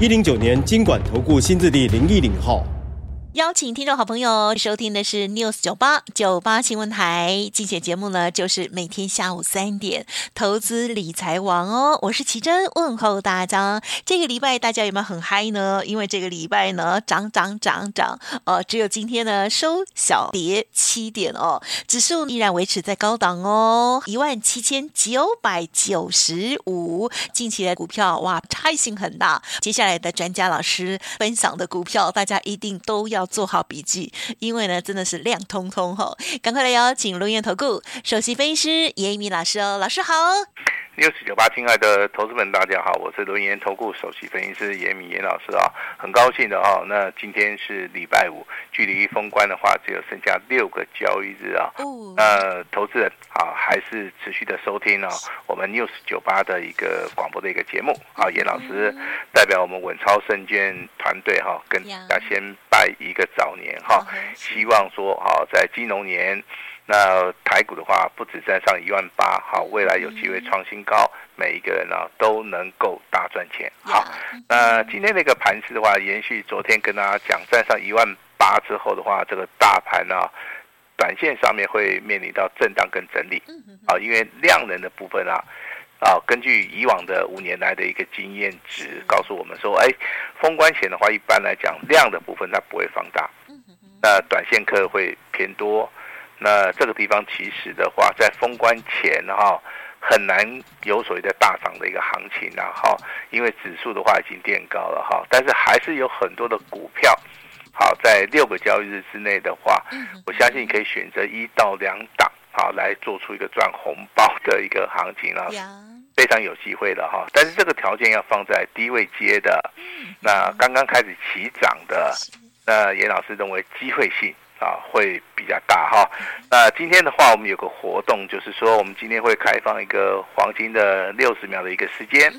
一零九年金管投顾新字第零一零号。邀请听众好朋友收听的是 News 九八九八新闻台，今天节目呢就是每天下午三点投资理财王哦，我是奇珍问候大家。这个礼拜大家有没有很嗨呢？因为这个礼拜呢涨涨涨涨，呃，只有今天呢收小跌七点哦，指数依然维持在高档哦，一万七千九百九十五。近期的股票哇差异性很大，接下来的专家老师分享的股票，大家一定都要。做好笔记，因为呢，真的是亮通通吼！赶快来邀请龙岩投顾首席分析师严一鸣老师哦，老师好。六四九八，亲爱的投资们，大家好，我是轮研投顾首席分析师严一民严老师啊，很高兴的哈。那今天是礼拜五，距离封关的话只有剩下六个交易日啊。哦。那投资人啊，还是持续的收听啊，我们六四九八的一个广播的一个节目啊。严老师代表我们稳操胜券团队哈，跟大家先拜一个早年哈，希望说啊，在金融年。那台股的话，不止站上一万八，好，未来有机会创新高，每一个人呢都能够大赚钱。好，那今天的一个盘势的话，延续昨天跟大家讲，站上一万八之后的话，这个大盘呢，短线上面会面临到震荡跟整理。啊，因为量能的部分啊，啊，根据以往的五年来的一个经验值，告诉我们说，哎，封关前的话，一般来讲量的部分它不会放大，那短线客会偏多。那这个地方其实的话，在封关前哈，很难有所谓的大涨的一个行情啊哈，因为指数的话已经垫高了哈，但是还是有很多的股票，好，在六个交易日之内的话，我相信可以选择一到两档好来做出一个赚红包的一个行情啊，非常有机会的哈。但是这个条件要放在低位接的，那刚刚开始起涨的，那严老师认为机会性。啊，会比较大哈。那今天的话，我们有个活动，就是说我们今天会开放一个黄金的六十秒的一个时间，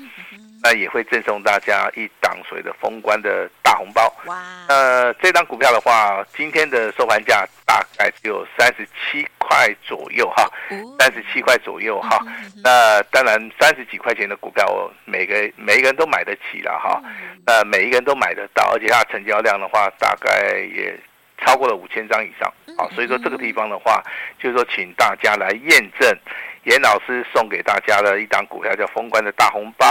那也会赠送大家一档所谓的封关的大红包。哇！呃，这张股票的话，今天的收盘价大概只有三十七块左右哈，三十七块左右哈。那当然，三十几块钱的股票，我每个每一个人都买得起了哈。那每一个人都买得到，而且它的成交量的话，大概也。超过了五千张以上，啊，所以说这个地方的话，就是说，请大家来验证严老师送给大家的一档股票叫“封关”的大红包。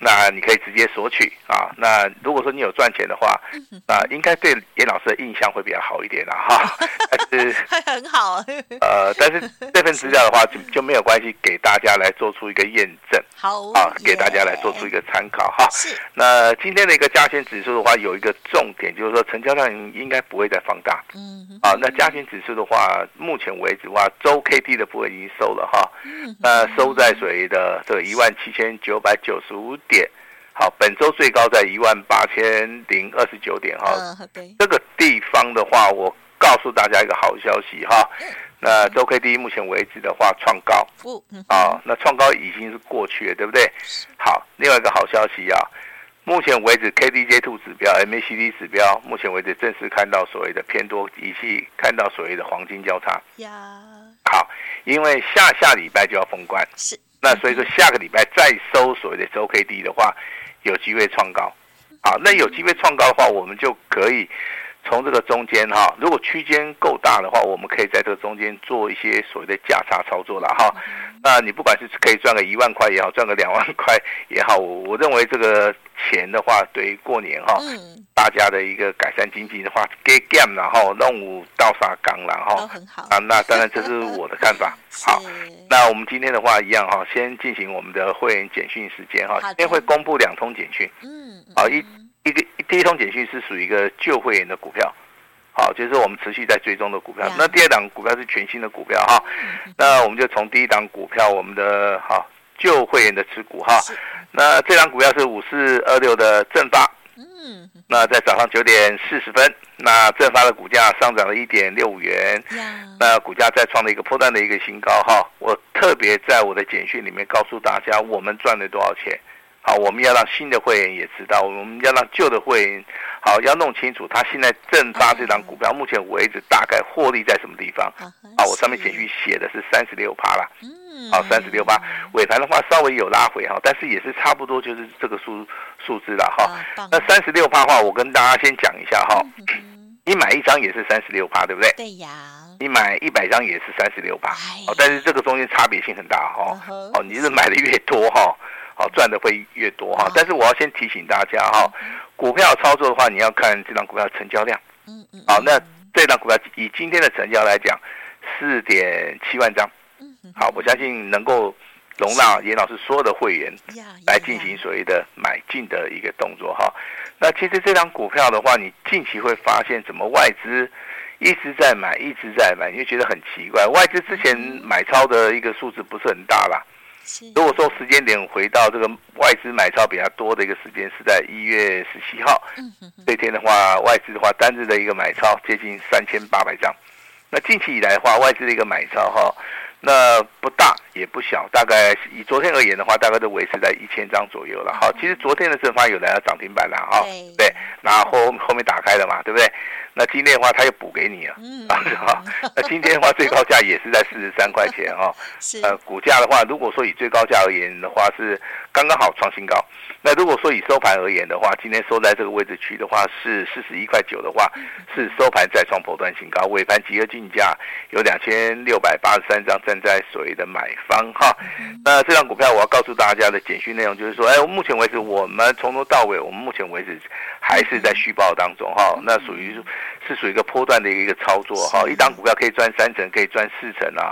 那你可以直接索取啊。那如果说你有赚钱的话，啊，应该对严老师的印象会比较好一点啦哈。但是很好。呃，但是这份资料的话就 就没有关系，给大家来做出一个验证。好啊，给大家来做出一个参考哈。是。那今天的一个加权指数的话，有一个重点就是说，成交量应该不会再放大。嗯。啊，那加权指数的话，目前为止的话，周 K D 的部分已经收了哈。嗯。那收在谁的这个一万七千九百九十五点，好，本周最高在一万八千零二十九点哈。这个地方的话，我告诉大家一个好消息哈。那周 K D 目前为止的话创高，啊，那创高已经是过去了，对不对？好，另外一个好消息啊，目前为止 K D J two 指标、M A C D 指标，目前为止正式看到所谓的偏多，以及看到所谓的黄金交叉。呀，好，因为下下礼拜就要封关。是。那所以说，下个礼拜再收所谓的周 K D 的话，有机会创高。好，那有机会创高的话，我们就可以从这个中间哈，如果区间够大的话，我们可以在这个中间做一些所谓的价差操作了哈。那你不管是可以赚个一万块也好，赚个两万块也好，我我认为这个钱的话，对于过年哈，大家的一个改善经济的话，给 game 然后弄五到沙缸然后啊，那当然这是我的看法。好，那我们今天的话一样哈，先进行我们的会员简讯时间哈，今天会公布两通简讯。嗯，好一一个第一通简讯是属于一个旧会员的股票。好，就是我们持续在追踪的股票。那第二档股票是全新的股票哈。那我们就从第一档股票，我们的哈旧会员的持股哈。那这张股票是五四二六的正发，嗯，那在早上九点四十分，那正发的股价上涨了一点六五元，那股价再创了一个破断的一个新高哈。我特别在我的简讯里面告诉大家，我们赚了多少钱。好，我们要让新的会员也知道，我们要让旧的会员好要弄清楚，他现在正发这张股票，目前为止大概获利在什么地方？啊，我上面简讯写的是三十六趴啦，好，三十六趴，尾盘的话稍微有拉回哈，但是也是差不多就是这个数数字了哈。那三十六趴的话，我跟大家先讲一下哈，你买一张也是三十六趴，对不对？对呀。你买一百张也是三十六趴，哦，但是这个中间差别性很大哈。哦，你是买的越多哈。好，赚的会越多哈，但是我要先提醒大家哈，股票操作的话，你要看这张股票成交量。嗯嗯。好，那这张股票以今天的成交来讲，四点七万张。好，我相信能够容纳严老师所有的会员来进行所谓的买进的一个动作哈。那其实这张股票的话，你近期会发现怎么外资一直在买，一直在买，你会觉得很奇怪。外资之前买超的一个数字不是很大啦。如果说时间点回到这个外资买超比较多的一个时间是在一月十七号，这天的话，外资的话单日的一个买超接近三千八百张。那近期以来的话，外资的一个买超哈，那不大也不小，大概以昨天而言的话，大概都维持在一千张左右了哈。其实昨天的正发有来到涨停板了哈，对，然后后后面打开了嘛，对不对？那今天的话，他又补给你了，啊，那今天的话，最高价也是在四十三块钱哈。呃，股价的话，如果说以最高价而言的话，是刚刚好创新高。那如果说以收盘而言的话，今天收在这个位置区的话，是四十一块九的话，是收盘再创波段新高。尾盘集合竞价有两千六百八十三张，站在所谓的买方哈。那这张股票，我要告诉大家的简讯内容就是说，哎，目前为止，我们从头到尾，我们目前为止还是在续报当中哈。那属于。是属于一个波段的一个操作哈，一档股票可以赚三成，可以赚四成啊！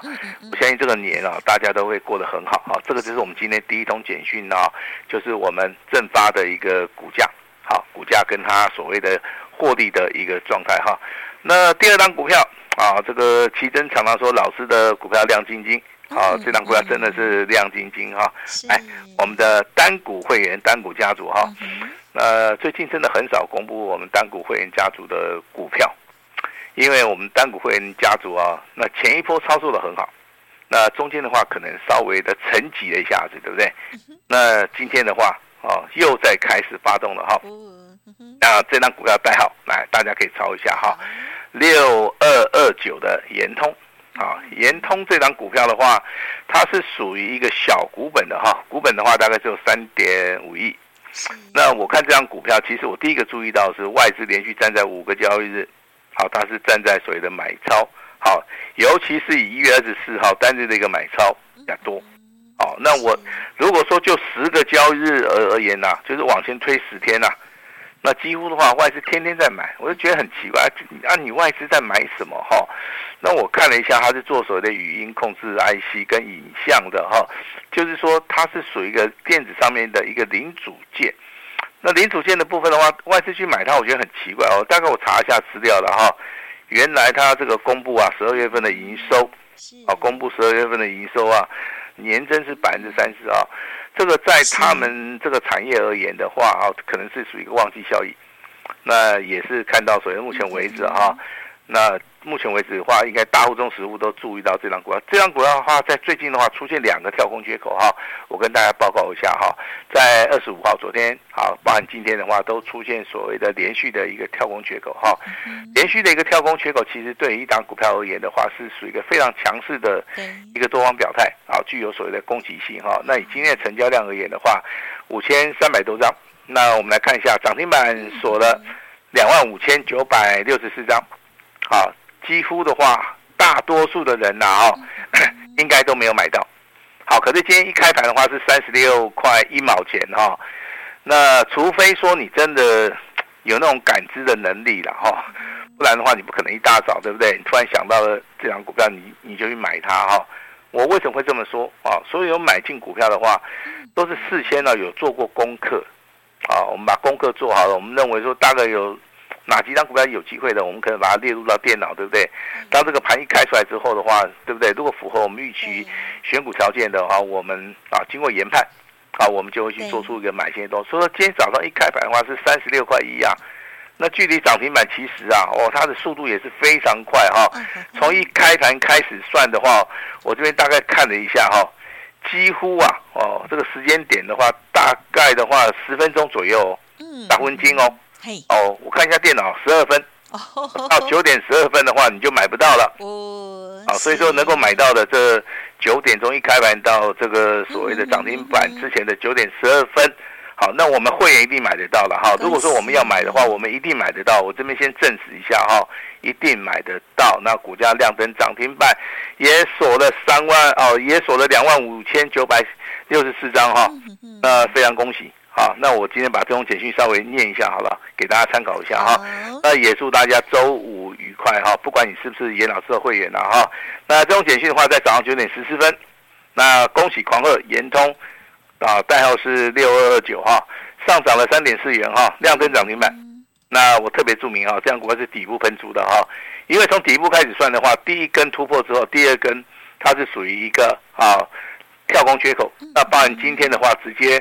我相信这个年啊，大家都会过得很好啊。这个就是我们今天第一通简讯啊，就是我们正发的一个股价，好，股价跟它所谓的获利的一个状态哈。那第二档股票啊，这个奇珍常常说老师的股票亮晶晶，好，这档股票真的是亮晶晶哈。哎，我们的单股会员、单股家族哈。呃，最近真的很少公布我们单股会员家族的股票，因为我们单股会员家族啊，那前一波操作的很好，那中间的话可能稍微的沉寂了一下子，对不对？那今天的话，哦，又在开始发动了哈。那这张股票代号来，大家可以抄一下哈，六二二九的延通啊，延通这张股票的话，它是属于一个小股本的哈，股本的话大概只有三点五亿。那我看这张股票，其实我第一个注意到是外资连续站在五个交易日，好，它是站在所谓的买超，好，尤其是以一月二十四号单日的一个买超比较多，好，那我如果说就十个交易日而而言呐、啊，就是往前推十天呐、啊，那几乎的话外资天天在买，我就觉得很奇怪，啊，你外资在买什么哈？那我看了一下，它是做所谓的语音控制 IC 跟影像的哈。就是说，它是属于一个电子上面的一个零组件。那零组件的部分的话，外资去买它，我觉得很奇怪哦。大概我查一下资料了哈，原来它这个公布啊，十二月份的营收，啊，公布十二月份的营收啊，年增是百分之三十啊。这个在他们这个产业而言的话啊，可能是属于一个旺季效益。那也是看到，所以目前为止哈，那。目前为止的话，应该大户中实户都注意到这张股票。这张股票的话，在最近的话出现两个跳空缺口哈，我跟大家报告一下哈。在二十五号昨天，好，包含今天的话，都出现所谓的连续的一个跳空缺口哈。连续的一个跳空缺口，其实对于一档股票而言的话，是属于一个非常强势的一个多方表态啊，具有所谓的攻击性哈。那以今天的成交量而言的话，五千三百多张。那我们来看一下涨停板锁了两万五千九百六十四张，好。几乎的话，大多数的人呐，哦，应该都没有买到。好，可是今天一开盘的话是三十六块一毛钱哈。那除非说你真的有那种感知的能力了哈，不然的话你不可能一大早对不对？你突然想到了这张股票，你你就去买它哈。我为什么会这么说啊？所有买进股票的话，都是事先呢有做过功课啊。我们把功课做好了，我们认为说大概有。哪几张股票有机会的，我们可能把它列入到电脑，对不对？当这个盘一开出来之后的话，对不对？如果符合我们预期选股条件的话，我们啊经过研判，啊我们就会去做出一个买进动作。所以说今天早上一开盘的话是三十六块一啊，那距离涨停板其实啊，哦它的速度也是非常快哈。从一开盘开始算的话，我这边大概看了一下哈。几乎啊，哦，这个时间点的话，大概的话十分钟左右，嗯，打昏金哦，嘿，哦，我看一下电脑，十二分，到九点十二分的话，你就买不到了，哦，啊，所以说能够买到的这九点钟一开盘到这个所谓的涨停板之前的九点十二分。好，那我们会员一定买得到了哈。如果说我们要买的话，我们一定买得到。我这边先证实一下哈，一定买得到。那股价亮灯涨停板，也锁了三万哦，也锁了两万五千九百六十四张哈。那非常恭喜。好，那我今天把这种简讯稍微念一下好了，给大家参考一下哈。那也祝大家周五愉快哈，不管你是不是严老师的会员了哈。那这种简讯的话，在早上九点十四分。那恭喜狂贺延通。啊，代号是六二二九哈，上涨了三点四元哈，亮灯涨停板。那我特别注明啊，这样股票是底部喷出的哈，因为从底部开始算的话，第一根突破之后，第二根它是属于一个啊跳空缺口。那当然今天的话，直接。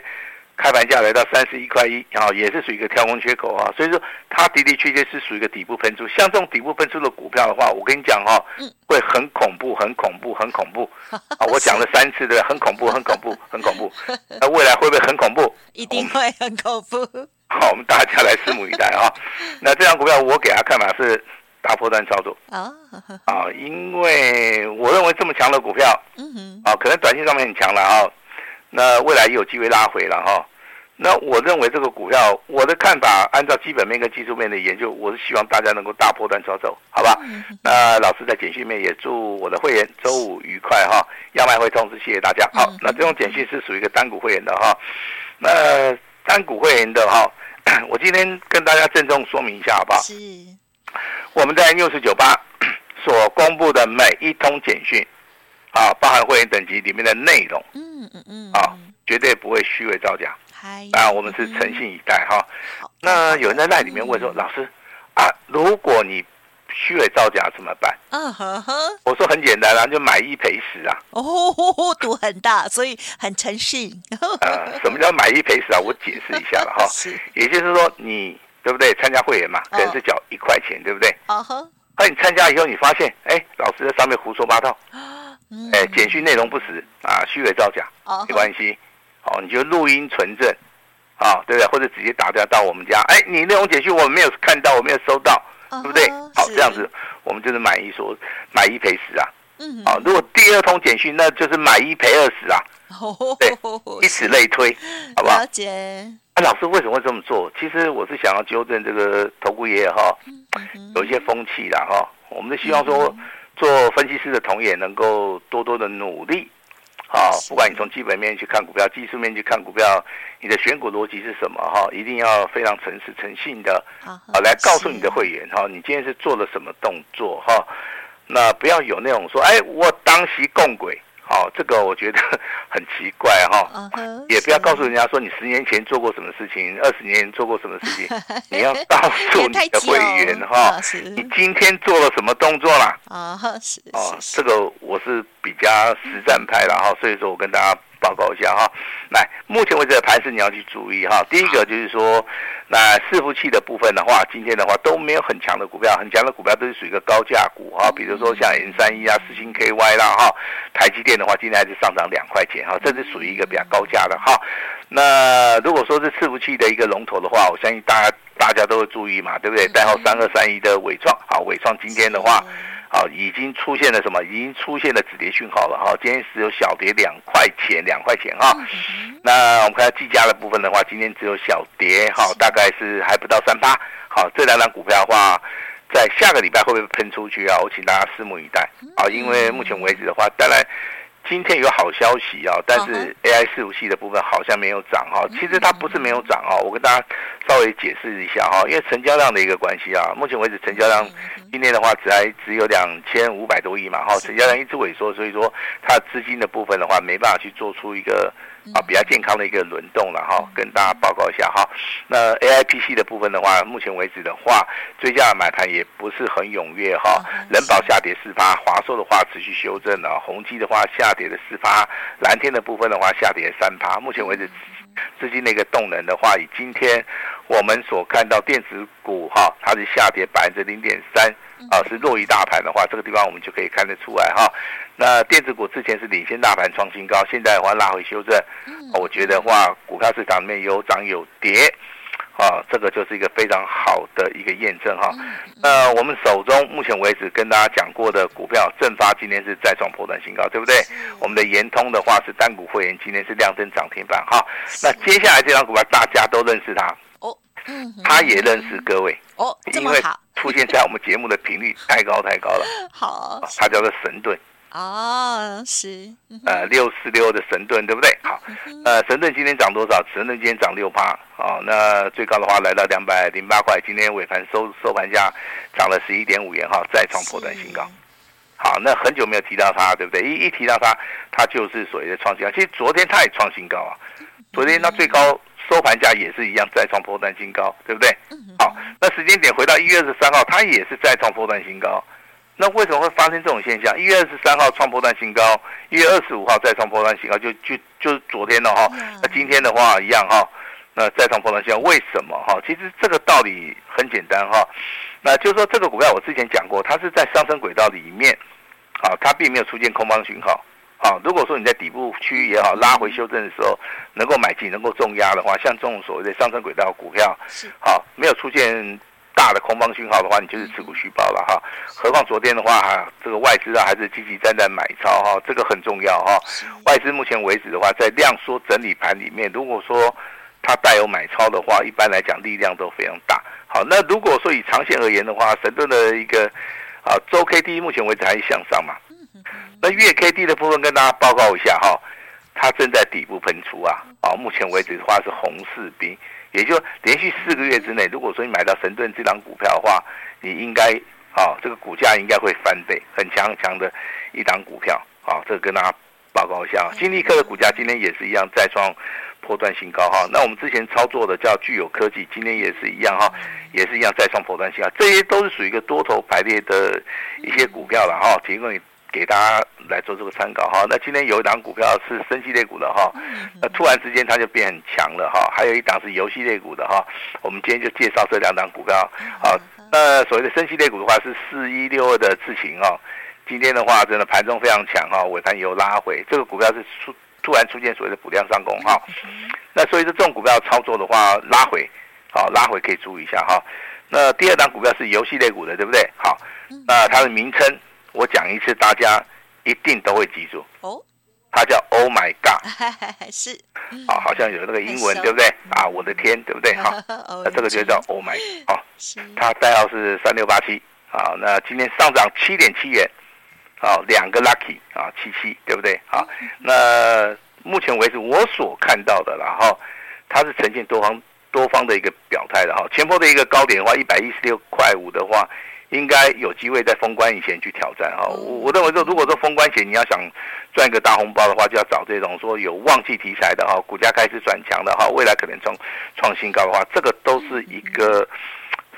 开盘价来到三十一块一，然后也是属于一个跳空缺口啊，所以说它的的确确是属于一个底部喷出。像这种底部喷出的股票的话，我跟你讲哈，会很恐怖，很恐怖，很恐怖 啊！我讲了三次对，很恐怖，很恐怖，很恐怖。那未来会不会很恐怖？一定会很恐怖。好，我们大家来拭目以待啊！那这张股票我给他看法是大波段操作啊啊，因为我认为这么强的股票，嗯啊，可能短线上面很强了啊。那未来也有机会拉回了哈，那我认为这个股票，我的看法，按照基本面跟技术面的研究，我是希望大家能够大波段操作，好吧？那老师在简讯面也祝我的会员周五愉快哈，要卖会通知，谢谢大家。好，那这种简讯是属于一个单股会员的哈，那单股会员的哈，我今天跟大家郑重说明一下，好不好？是。我们在 News98 所公布的每一通简讯。啊，包含会员等级里面的内容，嗯嗯嗯，啊，绝对不会虚伪造假。啊，我们是诚信以待哈。那有人在那里面问说，老师啊，如果你虚伪造假怎么办？嗯哼哼，我说很简单啦，就买一赔十啊。哦，赌很大，所以很诚信。呃，什么叫买一赔十啊？我解释一下了哈。是，也就是说你对不对？参加会员嘛，可能是缴一块钱，对不对？啊哼。那你参加以后，你发现哎，老师在上面胡说八道。哎，简讯内容不实啊，虚伪造假，没关系，哦，你就录音存证，啊，对不对？或者直接打电话到我们家，哎，你内容简讯我没有看到，我没有收到，对不对？好，这样子我们就是买一说买一赔十啊，嗯，啊，如果第二通简讯，那就是买一赔二十啊，对，以此类推，好不好？了解。那老师为什么会这么做？其实我是想要纠正这个投顾业哈，有一些风气的哈，我们是希望说。做分析师的同也能够多多的努力，好，不管你从基本面去看股票，技术面去看股票，你的选股逻辑是什么哈？一定要非常诚实诚信的，啊，来告诉你的会员哈，你今天是做了什么动作哈？那不要有那种说，哎，我当时共轨。好，这个我觉得 很奇怪哈，也不要告诉人家说你十年前做过什么事情，二十年前做过什么事情，你要告诉你的会员哈，你今天做了什么动作啦？啊，是哦，这个我是比较实战派的哈，所以说我跟大家。报告一下哈，来，目前为止的盘势你要去注意哈。第一个就是说，那伺服器的部分的话，今天的话都没有很强的股票，很强的股票都是属于一个高价股哈，比如说像 N 三一啊、四星 KY 啦哈，台积电的话今天还是上涨两块钱哈，这是属于一个比较高价的哈。那如果说是伺服器的一个龙头的话，我相信大家大家都会注意嘛，对不对？代号三二三一的伟创，好，伟创今天的话。好，已经出现了什么？已经出现了止跌讯号了哈。今天只有小跌两块钱，两块钱哈。那我们看下技嘉的部分的话，今天只有小跌，哈，大概是还不到三八。好，这两档股票的话，在下个礼拜会不会喷出去啊？我请大家拭目以待。啊，因为目前为止的话，当然。今天有好消息啊，但是 AI 伺服器的部分好像没有涨哈。其实它不是没有涨啊，我跟大家稍微解释一下哈。因为成交量的一个关系啊，目前为止成交量今天的话只还只有两千五百多亿嘛哈，成交量一直萎缩，所以说它资金的部分的话没办法去做出一个啊，比较健康的一个轮动了哈，跟大家报告一下哈。那 AIPC 的部分的话，目前为止的话，追加的买盘也不是很踊跃哈。人保下跌四趴，华硕的话持续修正了，宏基的话下跌了四趴，蓝天的部分的话下跌三趴。目前为止。资金的一个动能的话，以今天我们所看到电子股哈，它是下跌百分之零点三啊，是弱于大盘的话，这个地方我们就可以看得出来哈。那电子股之前是领先大盘创新高，现在的话拉回修正，我觉得话股票市场里面有涨有跌。啊，这个就是一个非常好的一个验证哈。那我们手中目前为止跟大家讲过的股票，正发今天是再创波段新高，对不对？我们的延通的话是单股会员，今天是亮灯涨停板哈。那接下来这张股票大家都认识它哦，嗯，他也认识各位哦，因为 出现在我们节目的频率太高太高了。好，它叫做神盾。哦，是，呃，六四六的神盾对不对？好，呃，神盾今天涨多少？神盾今天涨六八，哦，那最高的话来到两百零八块，今天尾盘收收盘价涨了十一点五元，哈，再创破断新高。好，那很久没有提到它，对不对？一一提到它，它就是所谓的创新高。其实昨天它也创新高啊，昨天它最高收盘价也是一样再创破断新高，对不对？好，那时间点回到一月二十三号，它也是再创破断新高。那为什么会发生这种现象？一月二十三号创破段新高，一月二十五号再创破段新高，就就就是昨天了哈。那今天的话一样哈，那再创破段新高，为什么哈？其实这个道理很简单哈，那就是说这个股票我之前讲过，它是在上升轨道里面，啊，它并没有出现空方讯号，啊，如果说你在底部区域也好，拉回修正的时候能够买进，能够重压的话，像这种所谓的上升轨道股票，好，没有出现。大的空方讯号的话，你就是持股续抱了哈。何况昨天的话，哈，这个外资啊还是积极站在买超哈，这个很重要哈。外资目前为止的话，在量缩整理盘里面，如果说它带有买超的话，一般来讲力量都非常大。好，那如果说以长线而言的话，神盾的一个啊周 K D 目前为止还是向上嘛。那月 K D 的部分跟大家报告一下哈，它正在底部喷出啊。啊，目前为止的话是红士兵。也就连续四个月之内，如果说你买到神盾这档股票的话，你应该啊，这个股价应该会翻倍，很强很强的一档股票啊，这个跟大家报告一下。金立科的股价今天也是一样再创破断新高哈。那我们之前操作的叫具有科技，今天也是一样哈，也是一样再创破断新高。这些都是属于一个多头排列的一些股票了哈，提供你。给大家来做这个参考哈，那今天有一档股票是生技类股的哈，那突然之间它就变很强了哈，还有一档是游戏类股的哈，我们今天就介绍这两档股票，好，那所谓的生技类股的话是四一六二的智勤哈，今天的话真的盘中非常强哈，尾盘有拉回，这个股票是出突然出现所谓的补量上攻哈，那所以说这种股票操作的话拉回，好拉回可以注意一下哈，那第二档股票是游戏类股的对不对？好，那它的名称。我讲一次，大家一定都会记住哦。它叫 Oh My God，是啊，好像有那个英文，对不对？啊，我的天，对不对？哈，那这个就叫 Oh My，哦，它代号是三六八七。好，那今天上涨七点七元，好，两个 Lucky 啊，七七，对不对？好，那目前为止我所看到的，然后它是呈现多方多方的一个表态的哈。前波的一个高点的话，一百一十六块五的话。应该有机会在封关以前去挑战哈，我我认为说，如果说封关前你要想赚一个大红包的话，就要找这种说有旺季题材的哈，股价开始转强的哈，未来可能创创新高的话，这个都是一个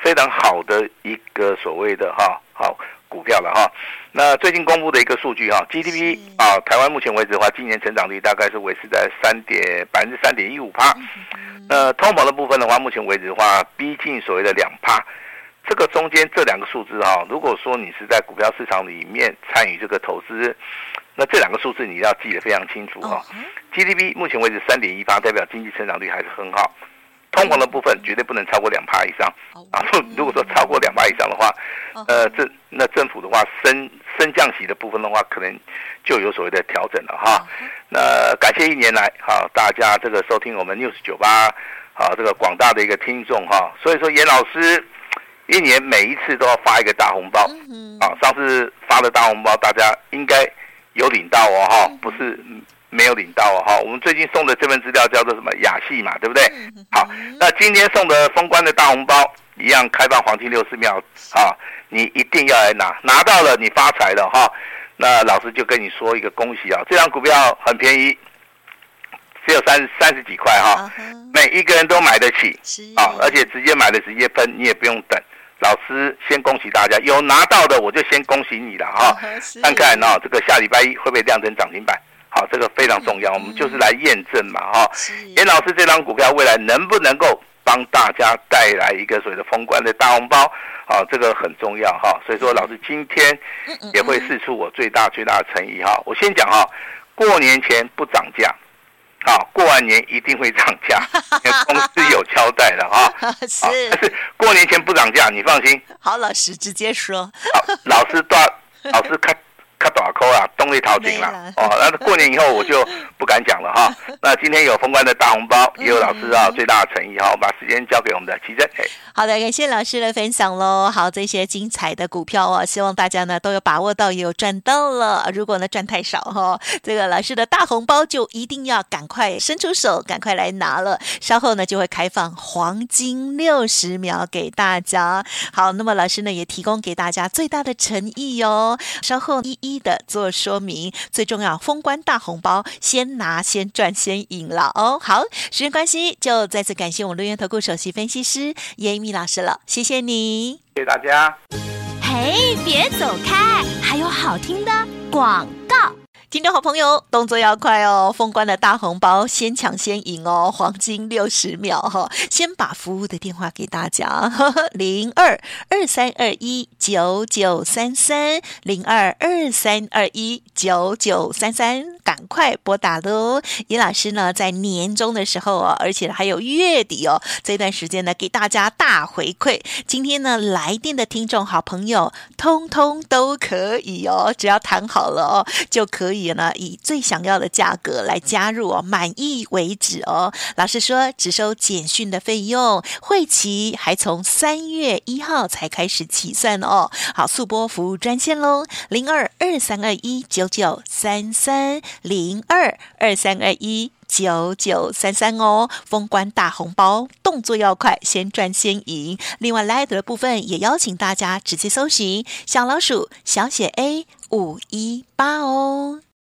非常好的一个所谓的哈好股票了哈。那最近公布的一个数据哈，GDP 啊，台湾目前为止的话，今年成长率大概是维持在三点百分之三点一五趴。那通膨的部分的话，目前为止的话，逼近所谓的两趴。这个中间这两个数字啊，如果说你是在股票市场里面参与这个投资，那这两个数字你要记得非常清楚啊。GDP 目前为止三点一八，代表经济成长率还是很好。通膨的部分绝对不能超过两趴以上啊。如果说超过两趴以上的话，呃，这那政府的话升升降息的部分的话，可能就有所谓的调整了哈。那感谢一年来哈大家这个收听我们 News 九八啊这个广大的一个听众哈。所以说严老师。一年每一次都要发一个大红包，啊，上次发的大红包大家应该有领到哦，哈，不是没有领到哦，哈，我们最近送的这份资料叫做什么雅戏嘛，对不对？好，那今天送的封关的大红包一样开放黄金六十秒，啊，你一定要来拿，拿到了你发财了哈，那老师就跟你说一个恭喜啊，这张股票很便宜，只有三三十几块哈，每一个人都买得起，啊，而且直接买的直接分，你也不用等。老师先恭喜大家，有拿到的我就先恭喜你了哈。看看哦，这个下礼拜一会不会亮灯涨停板？好，这个非常重要，我们就是来验证嘛哈。严老师这张股票未来能不能够帮大家带来一个所谓的封关的大红包？好，这个很重要哈。所以说，老师今天也会试出我最大最大的诚意哈。我先讲哈，过年前不涨价。好，过完年一定会涨价，公司有交代的 啊。是，但是过年前不涨价，你放心。好，老师直接说。好，老师断，老师看。卡大扣啊，动力淘金了哦。那过年以后我就不敢讲了哈。那今天有封关的大红包，也有老师啊最大的诚意哈。我把时间交给我们的奇珍。好的，感谢老师的分享喽。好，这些精彩的股票哦，希望大家呢都有把握到，也有赚到了。如果呢赚太少哈，这个老师的大红包就一定要赶快伸出手，赶快来拿了。稍后呢就会开放黄金六十秒给大家。好，那么老师呢也提供给大家最大的诚意哦。稍后一一。一的做说明，最重要，封关大红包，先拿先赚先赢了哦。好，时间关系，就再次感谢我们伦元投顾首席分析师叶一鸣老师了，谢谢你，谢谢大家。嘿，别走开，还有好听的广告。听众好朋友，动作要快哦！封关的大红包，先抢先赢哦！黄金六十秒哈，先把服务的电话给大家：零二二三二一九九三三，零二二三二一九九三三。赶快拨打喽！尹老师呢，在年终的时候哦，而且还有月底哦，这段时间呢，给大家大回馈。今天呢，来电的听众好朋友，通通都可以哦，只要谈好了哦，就可以呢，以最想要的价格来加入哦，满意为止哦。老师说，只收简讯的费用，会期还从三月一号才开始起算哦。好，速播服务专线喽，零二二三二一九九三三。零二二三二一九九三三哦，封关大红包，动作要快，先赚先赢。另外，Line 的部分也邀请大家直接搜寻小老鼠小写 A 五一八哦。